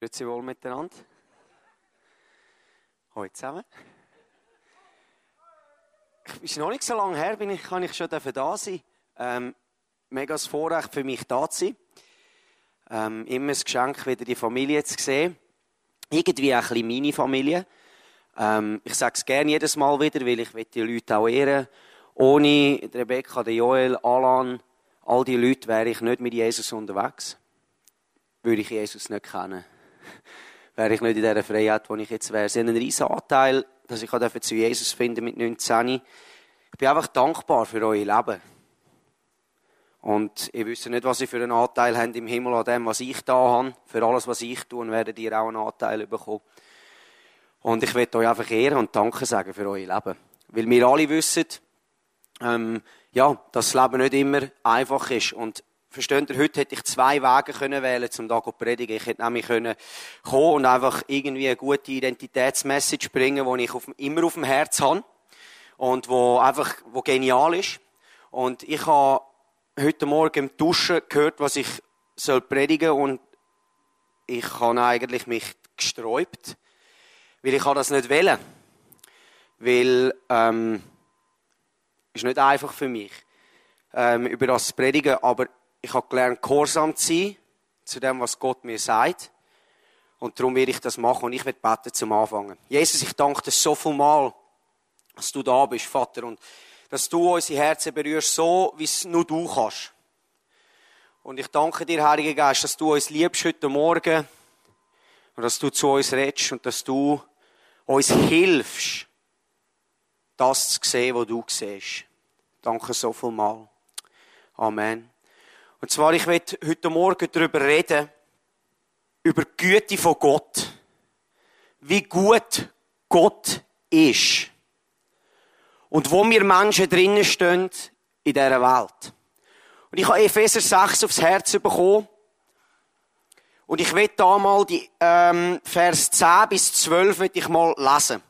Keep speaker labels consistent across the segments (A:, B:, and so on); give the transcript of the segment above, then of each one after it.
A: Grüezi wohl miteinander. Hallo zusammen. Es ist noch nicht so lange her, bin ich, kann ich schon da sein. Ähm, mega das Vorrecht für mich da zu sein. Ähm, immer ein Geschenk, wieder die Familie zu sehen. Irgendwie ein bisschen meine Familie. Ähm, ich sage es gerne jedes Mal wieder, weil ich die Leute auch ehren Ohne Rebecca, Joel, Alan, all die Leute wäre ich nicht mit Jesus unterwegs. Würde ich Jesus nicht kennen wäre ich nicht in dieser Freiheit, wo ich jetzt wäre. Sie haben einen riesen Anteil, dass ich zu Jesus finden mit 19. Ich bin einfach dankbar für euer Leben. Und ihr wisst nicht, was ihr für einen Anteil habt im Himmel an dem, was ich da habe. Für alles, was ich tue, werdet ihr auch einen Anteil bekommen. Und ich möchte euch einfach ehren und Danke sagen für euer Leben. Weil wir alle wissen, ähm, ja, dass das Leben nicht immer einfach ist. Und Versteht ihr, heute hätte ich zwei Wege können wählen, um da zu predigen. Ich hätte nämlich können kommen und einfach irgendwie eine gute Identitätsmessage bringen, die ich auf, immer auf dem Herz habe. Und wo einfach, wo genial ist. Und ich habe heute Morgen im Duschen gehört, was ich soll predigen und ich habe eigentlich mich gesträubt, weil ich das nicht wählen. Weil, ähm, ist nicht einfach für mich, ähm, über das zu predigen, aber ich habe gelernt, gehorsam zu sein zu dem, was Gott mir sagt. Und darum werde ich das machen und ich werde beten zum Anfangen. Jesus, ich danke dir so viel Mal, dass du da bist, Vater, und dass du unsere Herzen berührst, so wie es nur du kannst. Und ich danke dir, Heiliger Geist, dass du uns liebst heute Morgen und dass du zu uns redest und dass du uns hilfst, das zu sehen, was du siehst. Danke so viel Mal. Amen. Und zwar, ich werde heute Morgen darüber reden, über die Güte von Gott. Wie gut Gott ist. Und wo wir Menschen drinnen stehen in dieser Welt. Und ich habe Epheser 6 aufs Herz bekommen. Und ich will da mal die ähm, Vers 10 bis 12 ich mal lesen.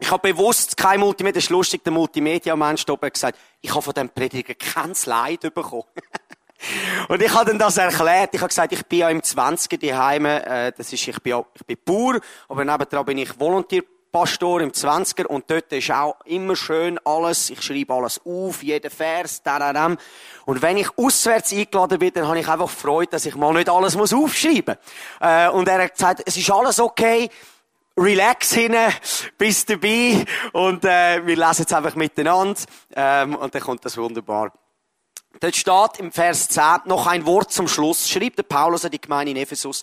A: Ich habe bewusst kein Multimedia, das ist lustig, der Multimedia-Mensch hat gesagt, ich habe von dem Prediger kein Leid bekommen. Und ich habe dann das erklärt. Ich habe gesagt, ich bin ja im 20. daheim, äh, das ist, ich bin, ja, ich bin Bauer, aber nebenan bin ich Volontierpastor im 20er und dort ist auch immer schön alles, ich schreibe alles auf, jeden Vers, da, Und wenn ich auswärts eingeladen bin, dann habe ich einfach Freude, dass ich mal nicht alles muss aufschreiben muss. Äh, und er hat gesagt, es ist alles okay, relax hin, bist dabei und äh, wir lesen jetzt einfach miteinander ähm, und dann kommt das wunderbar. Dort steht im Vers 10 noch ein Wort zum Schluss. Schreibt der Paulus an die Gemeinde in Ephesus.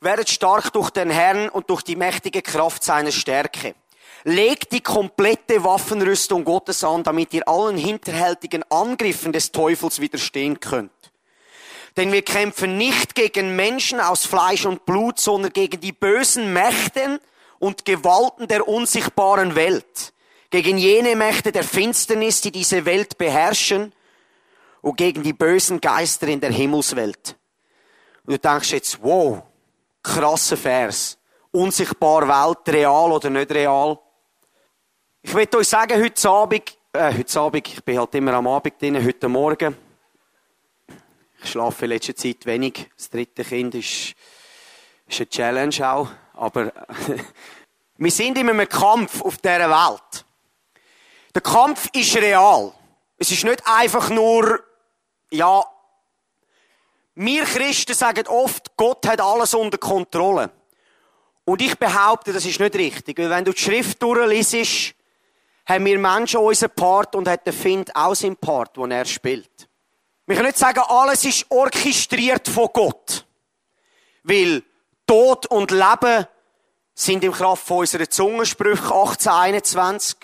A: Werdet stark durch den Herrn und durch die mächtige Kraft seiner Stärke. Legt die komplette Waffenrüstung Gottes an, damit ihr allen hinterhältigen Angriffen des Teufels widerstehen könnt. Denn wir kämpfen nicht gegen Menschen aus Fleisch und Blut, sondern gegen die bösen Mächten und Gewalten der unsichtbaren Welt. Gegen jene Mächte der Finsternis, die diese Welt beherrschen und gegen die bösen Geister in der Himmelswelt. Und du denkst jetzt, wow, krasser Vers. Unsichtbar Welt, real oder nicht real. Ich will euch sagen, heute Abend, äh, heute Abend, ich bin halt immer am Abend drin, heute Morgen. Ich schlafe in letzter Zeit wenig. Das dritte Kind ist, ist eine Challenge auch. Aber wir sind in einem Kampf auf dieser Welt. Der Kampf ist real. Es ist nicht einfach nur ja, wir Christen sagen oft, Gott hat alles unter Kontrolle. Und ich behaupte, das ist nicht richtig. Weil wenn du die Schrift durchliest, haben wir Menschen unseren Part und hat der Find auch seinen Part, den er spielt. Wir können nicht sagen, alles ist orchestriert von Gott. Weil Tod und Leben sind im Kraft von unserer Zungensprüche 1821.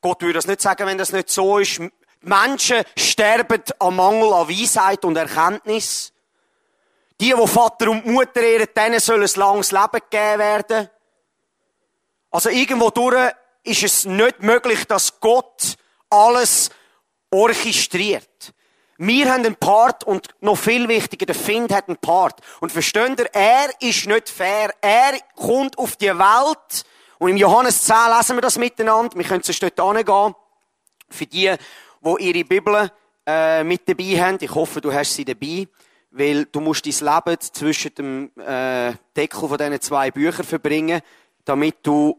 A: Gott würde das nicht sagen, wenn das nicht so ist. Menschen sterben am Mangel an Weisheit und Erkenntnis. Die, die Vater und Mutter ehren, denen soll ein langes Leben gegeben werden. Also irgendwo durch ist es nicht möglich, dass Gott alles orchestriert. Wir haben einen Part und noch viel wichtiger, der Find hat einen Part. Und versteht ihr, er ist nicht fair. Er kommt auf die Welt und im Johannes 10 lesen wir das miteinander. Wir können es dort angehen. Für die, die ihre Bibel äh, mit dabei haben. Ich hoffe, du hast sie dabei. weil du musst dein Leben zwischen dem äh, Deckel von diesen zwei Büchern verbringen, damit du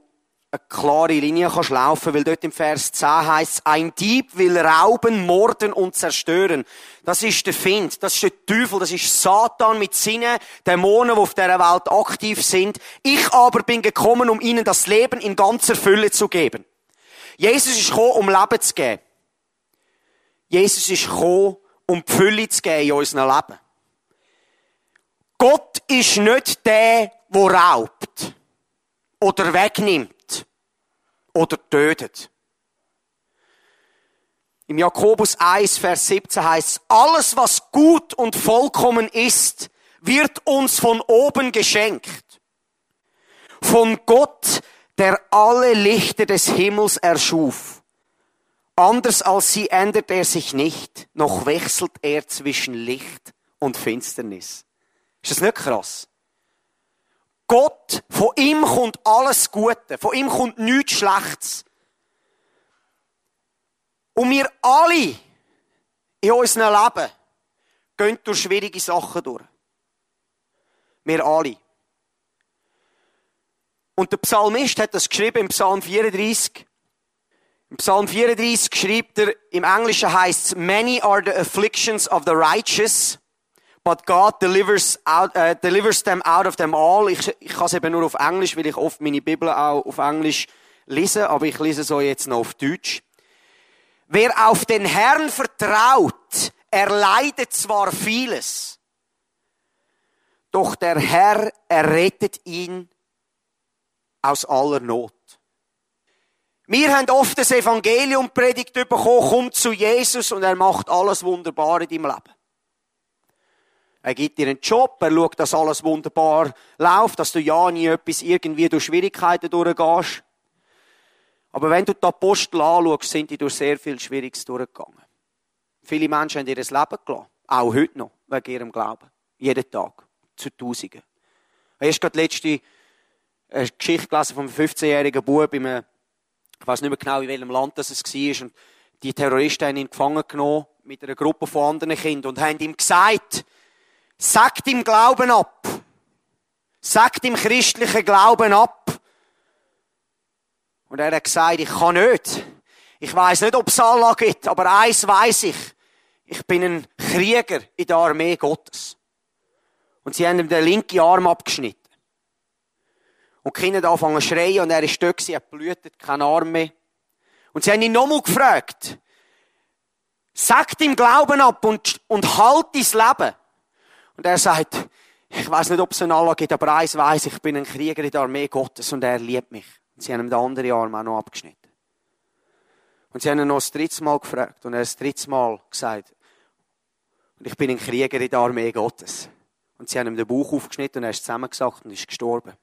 A: eine klare Linie kannst laufen, weil dort im Vers 10 heißt ein Dieb will rauben, morden und zerstören. Das ist der Find, das ist der Teufel, das ist Satan mit seinen Dämonen, die auf dieser Welt aktiv sind. Ich aber bin gekommen, um ihnen das Leben in ganzer Fülle zu geben. Jesus ist gekommen, um Leben zu geben. Jesus ist gekommen, um die Fülle zu geben in unserem Leben. Gott ist nicht der, der raubt oder wegnimmt oder tötet. Im Jakobus 1, Vers 17 heißt, alles was gut und vollkommen ist, wird uns von oben geschenkt. Von Gott, der alle Lichter des Himmels erschuf. Anders als sie ändert er sich nicht, noch wechselt er zwischen Licht und Finsternis. Ist das nicht krass? Gott, von ihm kommt alles Gute, von ihm kommt nichts Schlechtes. Und wir alle in unserem Leben gehen durch schwierige Sachen durch. Wir alle. Und der Psalmist hat das geschrieben im Psalm 34. Im Psalm 34 schreibt er, im Englischen heißt es, Many are the afflictions of the righteous, but God delivers, out, uh, delivers them out of them all. Ich, ich kann es eben nur auf Englisch, weil ich oft meine Bibel auch auf Englisch lese, aber ich lese so jetzt noch auf Deutsch. Wer auf den Herrn vertraut, erleidet zwar vieles, doch der Herr errettet ihn aus aller Not. Wir haben oft das Evangelium predigt bekommen, komm zu Jesus und er macht alles wunderbar in deinem Leben. Er gibt dir einen Job, er schaut, dass alles wunderbar läuft, dass du ja nie etwas irgendwie durch Schwierigkeiten durchgehst. Aber wenn du die Apostel anschaust, sind die durch sehr viel Schwieriges durchgegangen. Viele Menschen haben ihr Leben gelassen. Auch heute noch, wegen ihrem Glauben. Jeden Tag. Zu Tausenden. Ich habe gerade letzte eine Geschichte gelesen von einem 15-jährigen Bub in einem, ich weiß nicht mehr genau, in welchem Land das es war. Und die Terroristen haben ihn gefangen genommen mit einer Gruppe von anderen Kindern und haben ihm gesagt, sagt ihm Glauben ab. Sagt ihm christlichen Glauben ab. Und er hat gesagt, ich kann nicht. Ich weiß nicht, ob es Allah gibt, aber eins weiß ich. Ich bin ein Krieger in der Armee Gottes. Und sie haben ihm den linken Arm abgeschnitten. Und die Kinder anfangen zu schreien und er ist dort, er blutet, kein Arm mehr. Und sie haben ihn nochmal gefragt, sag ihm Glauben ab und, und halt dein Leben. Und er sagt, ich weiß nicht, ob es einen Allah gibt, aber eins weiß ich, bin ein Krieger in der Armee Gottes und er liebt mich. Und sie haben ihm den anderen Arm auch noch abgeschnitten. Und sie haben ihn noch das dritte Mal gefragt und er hat das dritte Mal gesagt, ich bin ein Krieger in der Armee Gottes. Und sie haben ihm den Bauch aufgeschnitten und er ist zusammengesackt und ist gestorben.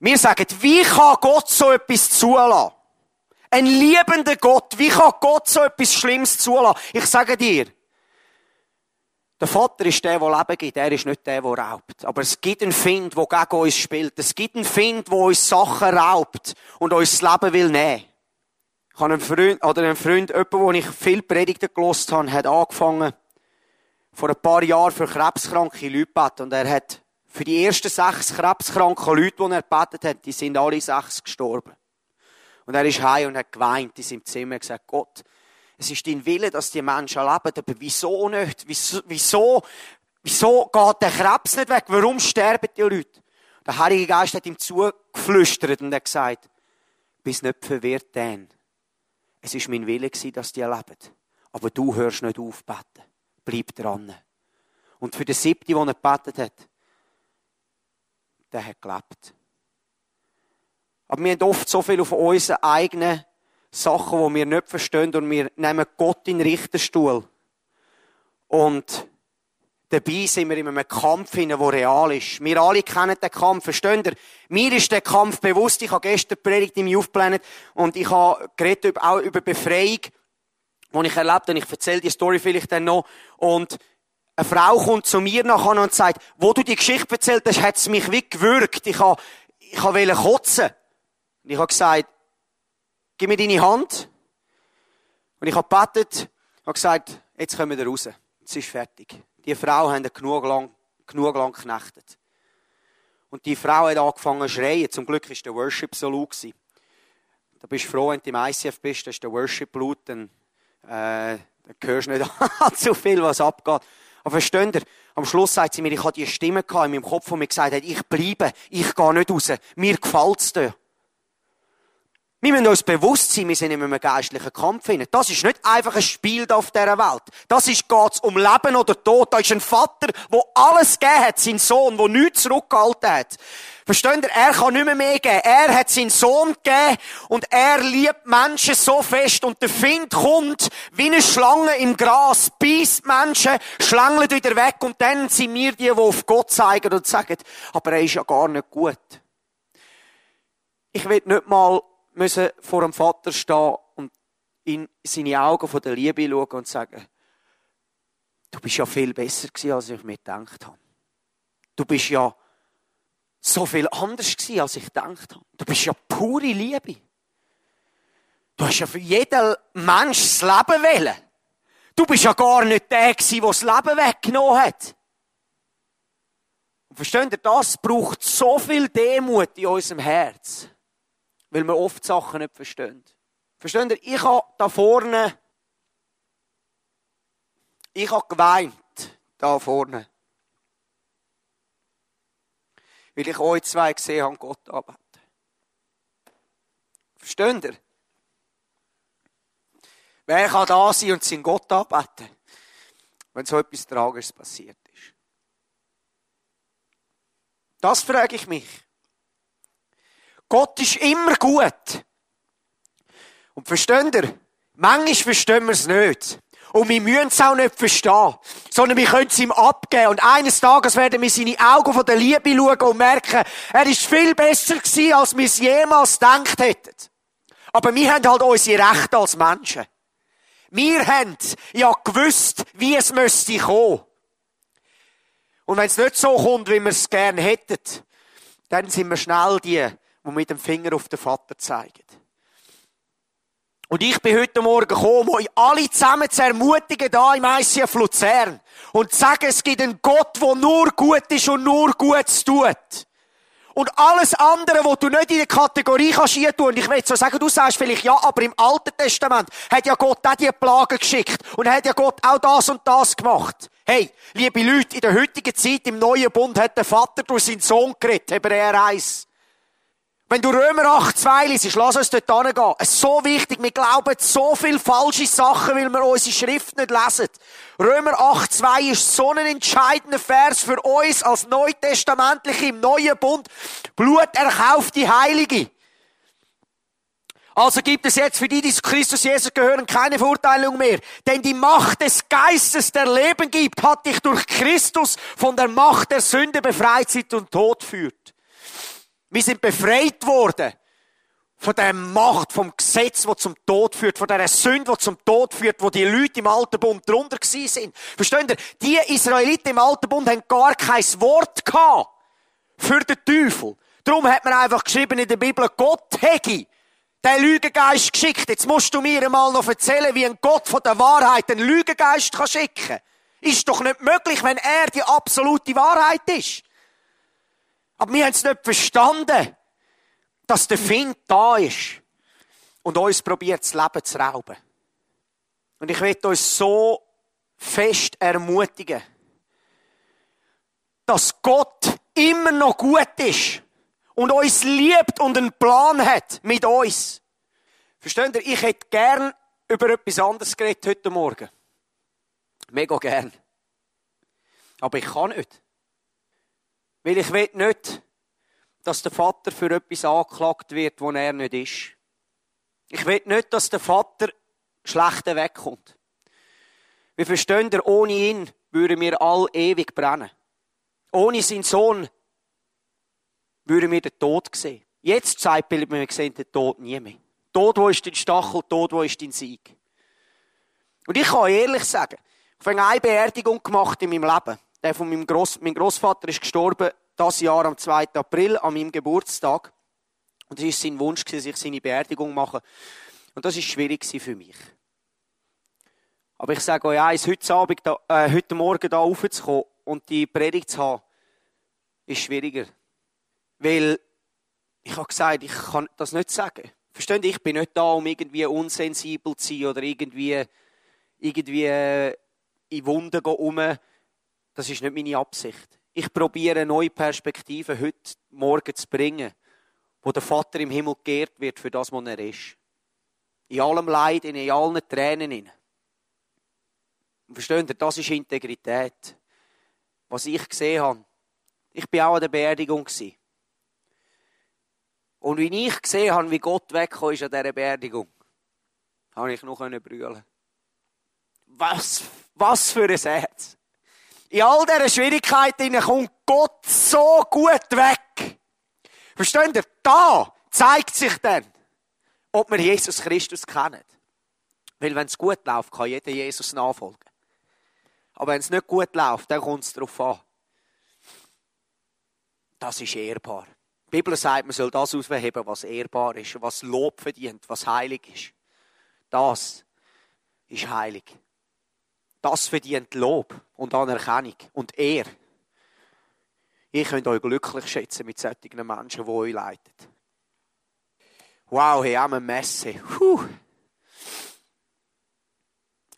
A: Wir sagen, wie kann Gott so etwas zulassen? Ein liebender Gott, wie kann Gott so etwas Schlimmes zulassen? Ich sage dir, der Vater ist der, der Leben gibt, er ist nicht der, der raubt. Aber es gibt einen Find, der gegen uns spielt. Es gibt einen Find, der uns Sachen raubt und uns das Leben will nehmen. Ich habe einen Freund, oder einen Freund, jemanden, wo ich viel Predigten gelost habe, hat angefangen, vor ein paar Jahren für krebskranke Leute beten. Und er hat für die ersten sechs krebskranken Leute, die er gebetet hat, die sind alle sechs gestorben. Und er ist heim und hat geweint in seinem Zimmer und gesagt, Gott, es ist dein Wille, dass die Menschen leben, aber wieso nicht? Wieso, wieso, wieso geht der Krebs nicht weg? Warum sterben die Leute? Der Heilige Geist hat ihm zugeflüstert und hat gesagt, bist nicht verwirrt, denn es ist mein Wille dass die leben. Aber du hörst nicht auf beten. Bleib dran. Und für den siebten, der er gebetet hat, der hat gelebt. Aber wir haben oft so viel auf unsere eigenen Sachen, die wir nicht verstehen und wir nehmen Gott in den Richterstuhl. Und dabei sind wir in einem Kampf, der real ist. Wir alle kennen den Kampf, versteht ihr? Mir ist der Kampf bewusst. Ich habe gestern Predigt im Youth Planet und ich habe geredet auch über Befreiung, die ich erlebt habe. Ich erzähle die Story vielleicht dann noch. Und eine Frau kommt zu mir nachher und sagt, wo du die Geschichte erzählt hast, hat es mich wie gewürgt. Ich habe, ich habe kotzen. Und ich habe gesagt, gib mir deine Hand. Und ich habe gebetet, habe gesagt, jetzt kommen wir raus. Es ist fertig. Die Frau ihn genug lang, genug lang geknechtet. Und die Frau hat angefangen zu schreien. Zum Glück war der Worship so laut. Da bist du froh, wenn du im ICF bist, ist der Worship laut, dann, äh, dann hörst du nicht zu viel, was abgeht. Aber versteht ihr? Am Schluss sagt sie mir, ich hatte die Stimme in meinem Kopf, die mir gesagt hat, ich bleibe, ich gehe nicht raus. Mir gefällt es dir. Wir müssen uns bewusst sein, wir sind in einem geistlichen Kampf. Das ist nicht einfach ein Spiel auf dieser Welt. Das ist, geht's um Leben oder Tod. Da ist ein Vater, der alles gegeben hat, sein Sohn, der nichts zurückgehalten hat. Versteht ihr? Er kann nicht mehr mehr geben. Er hat seinen Sohn gegeben und er liebt Menschen so fest und der Find kommt wie eine Schlange im Gras, beißt Menschen, schlängelt wieder weg und dann sind wir die, die auf Gott zeigen und sagen, aber er ist ja gar nicht gut. Ich will nicht mal müssen vor dem Vater stehen und in seine Augen von der Liebe schauen und sagen, du bist ja viel besser gewesen, als ich mir gedacht habe. Du bist ja so viel anders gewesen, als ich gedacht habe. Du bist ja pure Liebe. Du hast ja für jeden Mensch das Leben wählen. Du bist ja gar nicht der gewesen, der das Leben weggenommen hat. Und versteht ihr, das braucht so viel Demut in unserem Herz weil wir oft Sachen nicht verstehen. Versteht ihr? Ich habe da vorne, ich habe geweint, da vorne. Weil ich euch zwei gesehen habe, Gott arbeiten. Versteht ihr? Wer kann da sein und seinen Gott arbeiten, wenn so etwas Tragisches passiert ist? Das frage ich mich. Gott ist immer gut. Und versteht ihr? Manchmal verstehen wir es nicht. Und wir müssen es auch nicht verstehen. Sondern wir können es ihm abgeben. Und eines Tages werden wir seine Augen von der Liebe schauen und merken, er ist viel besser gewesen, als wir es jemals gedacht hätten. Aber wir haben halt unsere Rechte als Menschen. Wir haben ja gewusst, wie es müsste kommen. Und wenn es nicht so kommt, wie wir es gerne hätten, dann sind wir schnell die, die mit dem Finger auf den Vater zeigen. Und ich bin heute Morgen gekommen, euch alle zusammen zu ermutigen, da im ICF Luzern. Und zu sagen, es gibt einen Gott, der nur gut ist und nur Gutes tut. Und alles andere, was du nicht in die Kategorie kannst tun. Und ich will so sagen, du sagst vielleicht, ja, aber im Alten Testament hat ja Gott auch die Plagen geschickt. Und hat ja Gott auch das und das gemacht. Hey, liebe Leute, in der heutigen Zeit, im Neuen Bund, hat der Vater durch seinen Sohn geredet, Hebräer 1. Wenn du Römer 8, 2 liest, lass uns dort hingehen. Es ist so wichtig, wir glauben so viele falsche Sachen, weil wir unsere Schrift nicht lesen. Römer 8, 2 ist so ein entscheidender Vers für uns als Neutestamentliche im Neuen Bund. Blut erkauft die Heilige. Also gibt es jetzt für die, die zu Christus Jesus gehören, keine Verurteilung mehr. Denn die Macht des Geistes, der Leben gibt, hat dich durch Christus von der Macht der Sünde befreit, sie und Tod führt. Wir sind befreit worden von der Macht, vom Gesetz, das zum Tod führt, von der Sünde, die zum Tod führt, wo die Leute im Alten Bund drunter sind. Versteht ihr? Die Israeliten im Alten Bund haben gar kein Wort für den Teufel. Darum hat man einfach geschrieben in der Bibel, Gott hätte den Lügengeist geschickt. Jetzt musst du mir einmal noch erzählen, wie ein Gott von der Wahrheit den Lügengeist kann schicken kann. Ist doch nicht möglich, wenn er die absolute Wahrheit ist. Aber wir haben es nicht verstanden, dass der Find da ist und uns probiert, das Leben zu rauben. Und ich möchte uns so fest ermutigen, dass Gott immer noch gut ist und uns liebt und einen Plan hat mit uns. Versteht ihr? Ich hätte gern über etwas anderes geredet heute Morgen. Mega gern. Aber ich kann nicht. Weil ich will nicht, dass der Vater für etwas angeklagt wird, wo er nicht ist. Ich will nicht, dass der Vater schlechter wegkommt. Wir verstehen, ohne ihn würden wir all ewig brennen. Ohne seinen Sohn würden wir den Tod sehen. Jetzt zeigt wir, wir sehen den Tod nie mehr. Tod, wo ist dein Stachel? Tod, wo ist dein Sieg? Und ich kann ehrlich sagen, ich habe eine Beerdigung gemacht in meinem Leben. Der von meinem Gross, mein Großvater ist gestorben das Jahr am 2. April, an meinem Geburtstag. Und es war sein Wunsch, dass ich seine Beerdigung mache. Und das ist schwierig für mich. Aber ich sage euch eins, heute, Abend äh, heute Morgen da raufzukommen und die Predigt zu haben, ist schwieriger. Weil ich habe gesagt, ich kann das nicht sagen. Versteht ihr? Ich bin nicht da, um irgendwie unsensibel zu sein oder irgendwie, irgendwie äh, in Wunden um. Das ist nicht meine Absicht. Ich probiere neue Perspektiven heute Morgen zu bringen, wo der Vater im Himmel geehrt wird für das, was er ist. In allem Leid, in allen Tränen. Versteht ihr? Das ist Integrität. Was ich gesehen habe. Ich war auch an der Beerdigung. Und wie ich gesehen habe, wie Gott weggekommen ist an dieser Beerdigung, habe ich noch brüllen Was, was für ein Herz. In all diesen Schwierigkeiten kommt Gott so gut weg. Versteht ihr? Da zeigt sich dann, ob wir Jesus Christus kennen. Weil wenn es gut läuft, kann jeder Jesus nachfolgen. Aber wenn es nicht gut läuft, dann kommt es darauf an. Das ist ehrbar. Die Bibel sagt, man soll das ausheben, was ehrbar ist, was Lob verdient, was heilig ist. Das ist heilig. Das verdient Lob und Anerkennung und Ehr. Ihr könnt euch glücklich schätzen mit solchen Menschen, die euch leiten. Wow, wir eine Messe. Puh.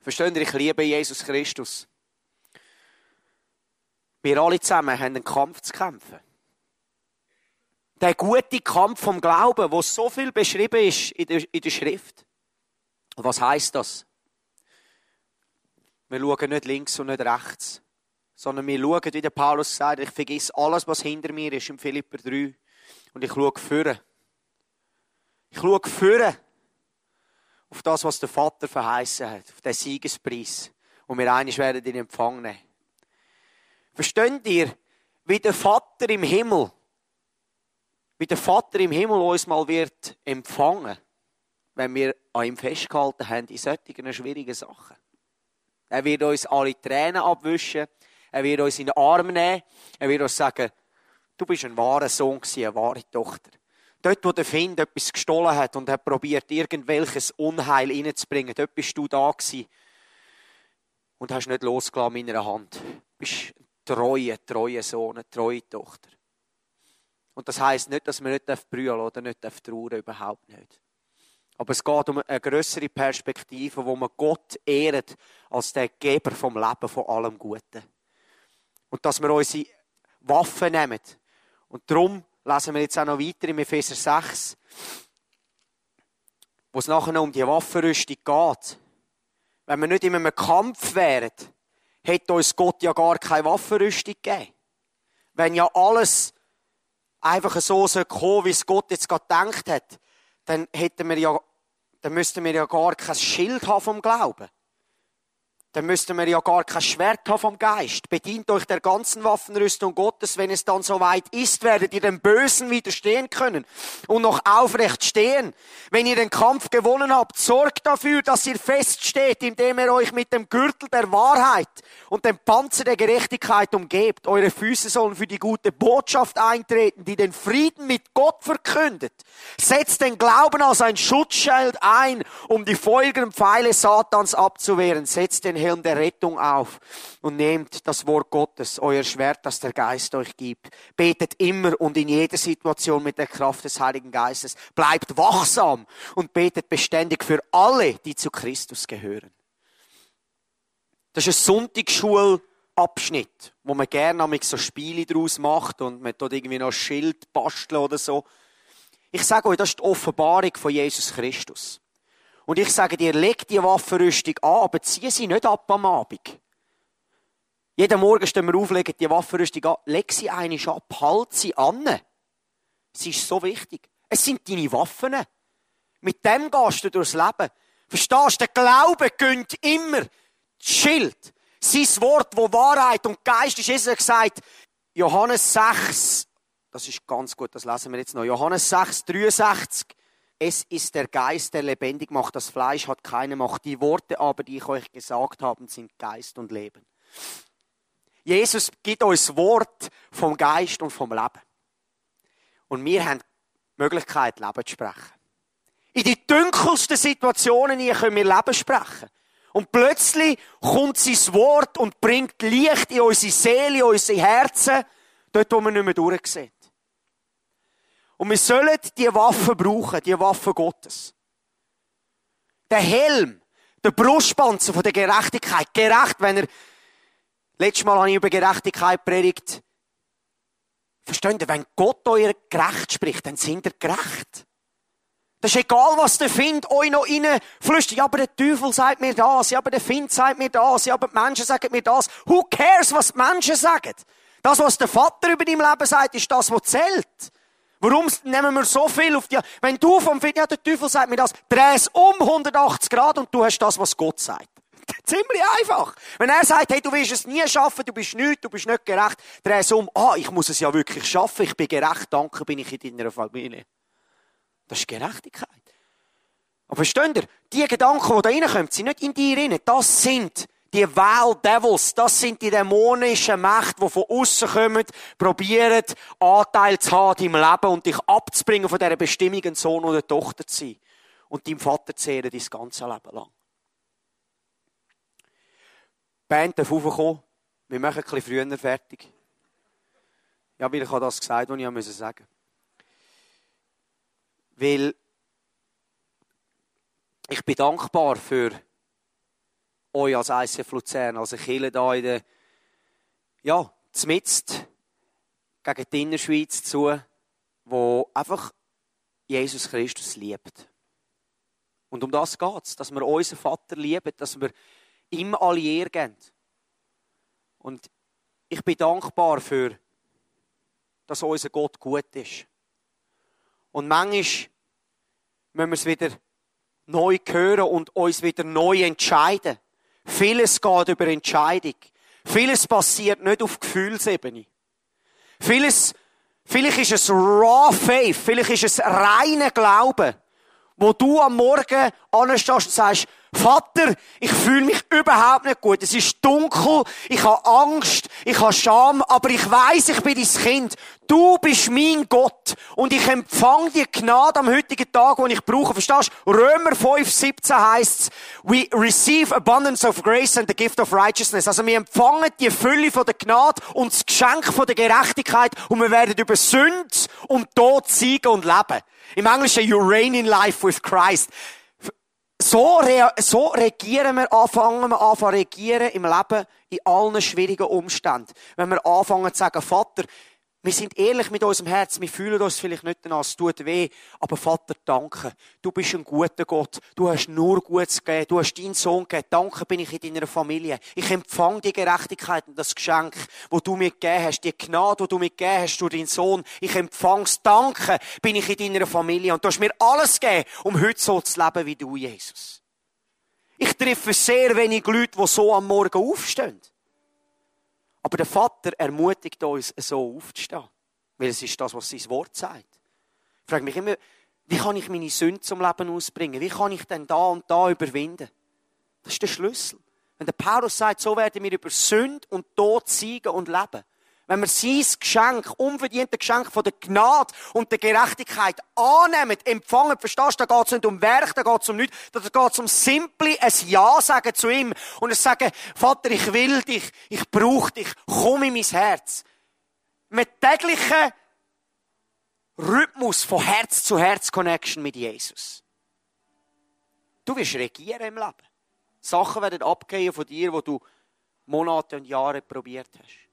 A: Versteht ihr, ich liebe Jesus Christus. Wir alle zusammen haben einen Kampf zu kämpfen. Der gute Kampf vom Glauben, wo so viel beschrieben ist in der, in der Schrift. Und was heißt das? Wir schauen nicht links und nicht rechts, sondern wir schauen, wie der Paulus sagt, ich vergesse alles, was hinter mir ist, im Philipper 3. Und ich schaue führen. Ich schaue führen auf das, was der Vater verheißen hat, auf den Siegespreis. Und wir einig werden in Empfang nehmen. Versteht ihr, wie der Vater im Himmel, wie der Vater im Himmel uns mal wird empfangen, wenn wir an ihm festgehalten haben in solchen schwierigen Sachen? Er wird uns alle Tränen abwischen. Er wird uns in den Arm nehmen. Er wird uns sagen, du bist ein wahrer Sohn eine wahre Tochter. Dort, wo der Find etwas gestohlen hat und hat probiert, irgendwelches Unheil reinzubringen, dort bist du da gewesen und hast nicht losgelassen in meiner Hand. Du bist ein treuer, treuer Sohn, eine treue Tochter. Und das heisst nicht, dass man nicht brüllen oder nicht trauern überhaupt nicht. Aber es geht um eine größere Perspektive, wo man Gott ehrt als der Geber vom Leben, von allem Guten. Und dass wir unsere Waffen nehmen. Und darum lesen wir jetzt auch noch weiter im Epheser 6, wo es nachher noch um die Waffenrüstung geht. Wenn wir nicht in einem Kampf wären, hätte uns Gott ja gar keine Waffenrüstung gegeben. Wenn ja alles einfach so kommen wie es Gott jetzt gerade gedacht hat, dann hätten wir ja dann müssten wir ja gar kein Schild haben vom Glauben. Dann müssten wir ja gar kein Schwert haben vom Geist. Bedient euch der ganzen Waffenrüstung Gottes. Wenn es dann soweit ist, werdet ihr dem Bösen widerstehen können und noch aufrecht stehen. Wenn ihr den Kampf gewonnen habt, sorgt dafür, dass ihr feststeht, indem ihr euch mit dem Gürtel der Wahrheit und dem Panzer der Gerechtigkeit umgebt. Eure Füße sollen für die gute Botschaft eintreten, die den Frieden mit Gott verkündet. Setzt den Glauben als ein Schutzschild ein, um die folgenden Pfeile Satans abzuwehren. Setzt den Helm der Rettung auf und nehmt das Wort Gottes, euer Schwert, das der Geist euch gibt. Betet immer und in jeder Situation mit der Kraft des Heiligen Geistes. Bleibt wachsam und betet beständig für alle, die zu Christus gehören. Das ist ein Sonntagsschulabschnitt, wo man gerne so Spiele draus macht und man dort irgendwie noch ein Schild basteln oder so. Ich sage euch, das ist die Offenbarung von Jesus Christus. Und ich sage dir, leg die Waffenrüstung an, aber zieh sie nicht ab am Abend. Jeden Morgen stehen wir auf, legen die Waffenrüstung an, leg sie einig ab, halt sie an. Sie ist so wichtig. Es sind deine Waffen. Mit dem gehst du durchs Leben. Verstehst du? Der Glaube gönnt immer das Schild. Sein Wort, wo Wahrheit und Geist ist. Jesus gesagt, Johannes 6, das ist ganz gut, das lesen wir jetzt noch. Johannes 6, 63. Es ist der Geist, der lebendig macht. Das Fleisch hat keine Macht. Die Worte aber, die ich euch gesagt habe, sind Geist und Leben. Jesus gibt uns Wort vom Geist und vom Leben. Und wir haben die Möglichkeit, Leben zu sprechen. In die dunkelsten Situationen hier können wir Leben sprechen. Und plötzlich kommt sein Wort und bringt Licht in unsere Seele, in unsere Herzen, dort, wo man nicht mehr durchsieht. Und wir sollen die Waffen brauchen, die Waffen Gottes. Der Helm, der Brustpanzer von der Gerechtigkeit. Gerecht, wenn er, letztes Mal habe ich über Gerechtigkeit predigt. Versteht ihr, wenn Gott euer gerecht spricht, dann sind ihr gerecht. Das ist egal, was der Find euch noch reinflüstert. Ja, aber der Teufel sagt mir das. Ja, aber der Find sagt mir das. Ja, aber die Menschen sagen mir das. Who cares, was die Menschen sagen? Das, was der Vater über dein Leben sagt, ist das, was zählt. Warum nehmen wir so viel auf die, wenn du vom Find, ja, der Teufel sagt mir das, dreh es um 180 Grad und du hast das, was Gott sagt. Ziemlich einfach. Wenn er sagt, hey, du willst es nie schaffen, du bist nichts, du bist nicht gerecht, dreh es um, ah, ich muss es ja wirklich schaffen, ich bin gerecht, danke bin ich in deiner Familie. Das ist Gerechtigkeit. Aber versteht ihr? Die Gedanken, die da reinkommen, sind nicht in dir rein. Das sind die Wild Devils, das sind die dämonischen Mächte, die von außen kommen, probieren, Anteil zu haben in deinem Leben und dich abzubringen von dieser Bestimmung, Sohn oder Tochter zu sein. Und deinem Vater zu ehren, dein ganze Leben lang. Die Band darf raufkommen. Wir machen ein bisschen früher fertig. Ja, weil ich habe das gesagt, was ich sagen musste. Weil ich bin dankbar für euch als ICF Luzern, als Kirche da in der, ja, zmitzt gegen die Innerschweiz zu, wo einfach Jesus Christus liebt. Und um das geht es, dass wir unseren Vater lieben, dass wir ihm alle Ehre. Und ich bin dankbar für, dass unser Gott gut ist. Und manchmal müssen wir es wieder neu hören und uns wieder neu entscheiden. Vieles geht über Entscheidung. Vieles passiert nicht auf Gefühlsebene. Vieles, vielleicht ist es raw faith, vielleicht ist es reine Glauben, wo du am Morgen anstehst und sagst, Vater, ich fühle mich überhaupt nicht gut. Es ist dunkel, ich habe Angst, ich habe Scham, aber ich weiß, ich bin dein Kind. Du bist mein Gott und ich empfange die Gnade am heutigen Tag, die ich brauche. Verstehst du? Römer 5, 17 heißt we receive abundance of grace and the gift of righteousness. Also wir empfangen die Fülle von der Gnade und das Geschenk von der Gerechtigkeit und wir werden über Sünde und Tod siegen und leben. Im Englischen, you reign in life with Christ. So, re so regieren wir, anfangen wir an, regieren im Leben in allen schwierigen Umständen. Wenn wir anfangen zu sagen, Vater, wir sind ehrlich mit unserem Herz, wir fühlen uns vielleicht nicht danach, es tut weh, aber Vater, danke. Du bist ein guter Gott. Du hast nur Gutes gegeben. Du hast deinen Sohn gegeben. Danke bin ich in deiner Familie. Ich empfange die Gerechtigkeit und das Geschenk, wo du mir gegeben hast, die Gnade, wo du mir gegeben hast durch deinen Sohn. Ich empfang's. Danke bin ich in deiner Familie. Und du hast mir alles gegeben, um heute so zu leben wie du, Jesus. Ich treffe sehr wenig Leute, die so am Morgen aufstehen. Aber der Vater ermutigt uns, so aufzustehen. Weil es ist das, was sein Wort sagt. Ich frage mich immer, wie kann ich meine Sünde zum Leben ausbringen? Wie kann ich denn da und da überwinden? Das ist der Schlüssel. Wenn der Paulus sagt, so werden wir über Sünde und Tod siegen und leben, wenn wir sein Geschenk, unverdiente Geschenk von der Gnade und der Gerechtigkeit annehmen, empfangen, verstehst du, da geht es nicht um Werk, da geht es um nichts, da geht es um simply ein Ja sagen zu ihm und es sagen, Vater, ich will dich, ich brauche dich, komm in mein Herz. Mit täglichen Rhythmus von Herz zu Herz Connection mit Jesus. Du wirst regieren im Leben. Sachen werden abgehen von dir, wo du Monate und Jahre probiert hast.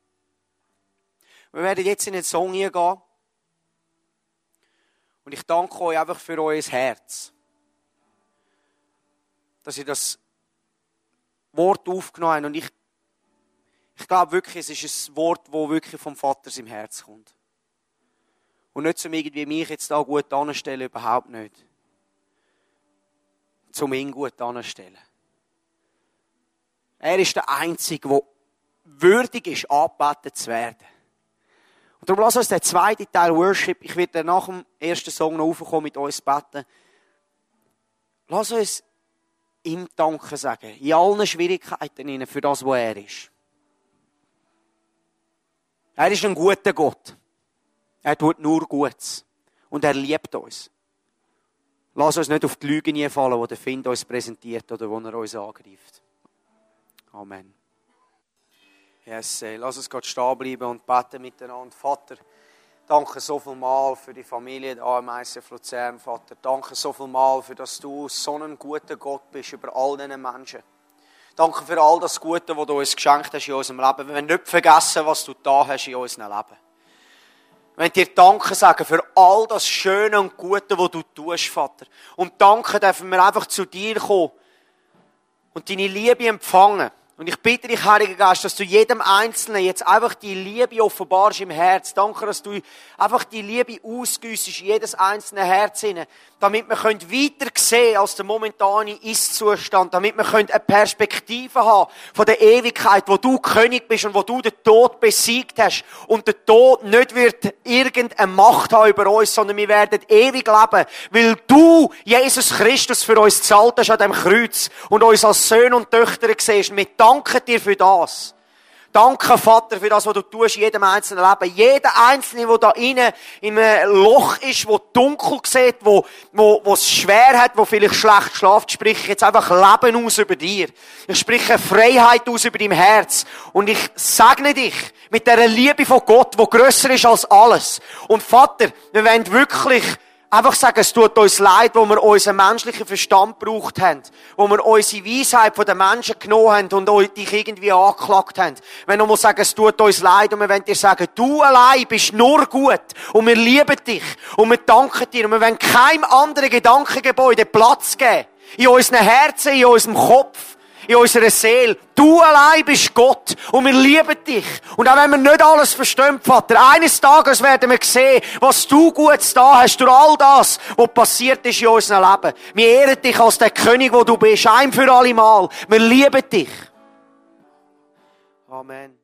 A: Wir werden jetzt in den Song gehen. Und ich danke euch einfach für euer Herz. Dass ihr das Wort aufgenommen habt. Und ich, ich glaube wirklich, es ist ein Wort, das wirklich vom Vater im Herz kommt. Und nicht zum irgendwie mich jetzt da gut anstellen, überhaupt nicht. Zum ihn gut anstellen. Er ist der Einzige, der würdig ist, angebetet zu werden. Darum lass uns den zweiten Teil Worship, ich werde nach dem ersten Song noch aufkommen mit uns beten. Lass uns ihm Danke sagen. In allen Schwierigkeiten für das, was er ist. Er ist ein guter Gott. Er tut nur Gutes. Und er liebt uns. Lass uns nicht auf die Lüge fallen, die der Find uns präsentiert oder wo er uns angreift. Amen. Yes, lass uns Gott stehen bleiben und beten miteinander. Vater, danke so viel Mal für die Familie im ICF Luzern, Vater. Danke so viel Mal, für dass du so ein guter Gott bist über all diese Menschen. Danke für all das Gute, was du uns geschenkt hast in unserem Leben. Wir wollen nicht vergessen, was du da hast in unserem Leben. Wir wollen dir Danke sagen für all das Schöne und Gute, was du tust, Vater. Und danke dürfen wir einfach zu dir kommen und deine Liebe empfangen. Und ich bitte dich, Heiliger Geist, dass du jedem Einzelnen jetzt einfach die Liebe offenbarst im Herz. Danke, dass du einfach die Liebe ausgüssest in jedes einzelne Herz hinein. Damit wir weiter sehen als der momentane Ist-Zustand. Damit wir eine Perspektive haben von der Ewigkeit, wo du König bist und wo du den Tod besiegt hast. Und der Tod nicht wird irgendeine Macht haben über uns, sondern wir werden ewig leben. Weil du, Jesus Christus, für uns zahlt hast an dem Kreuz und uns als Söhne und Töchter siehst. Mit danke dir für das. Danke, Vater, für das, was du tust in jedem einzelnen Leben. Jeder Einzelne, der da innen in einem Loch ist, wo dunkel sieht, wo, wo, wo es schwer hat, wo vielleicht schlecht schlaft, sprich ich jetzt einfach Leben aus über dir. Ich spreche Freiheit aus über dein Herz. Und ich segne dich mit der Liebe von Gott, wo grösser ist als alles. Und Vater, wir wollen wirklich Einfach sagen, es tut uns leid, wo wir unseren menschlichen Verstand gebraucht haben. Wo wir unsere Weisheit von den Menschen genommen haben und dich irgendwie angeklagt haben. Wenn wir sagen, es tut uns leid und wir wollen dir sagen, du allein bist nur gut und wir lieben dich und wir danken dir und wir wollen keinem anderen Gedankengebäude Platz geben. In unseren Herzen, in unserem Kopf in unserer Seele. Du allein bist Gott und wir lieben dich. Und auch wenn wir nicht alles verstehen, Vater, eines Tages werden wir sehen, was du Gutes da hast durch all das, was passiert ist in unserem Leben. Wir ehren dich als der König, wo du bist, ein für alle Mal. Wir lieben dich. Amen.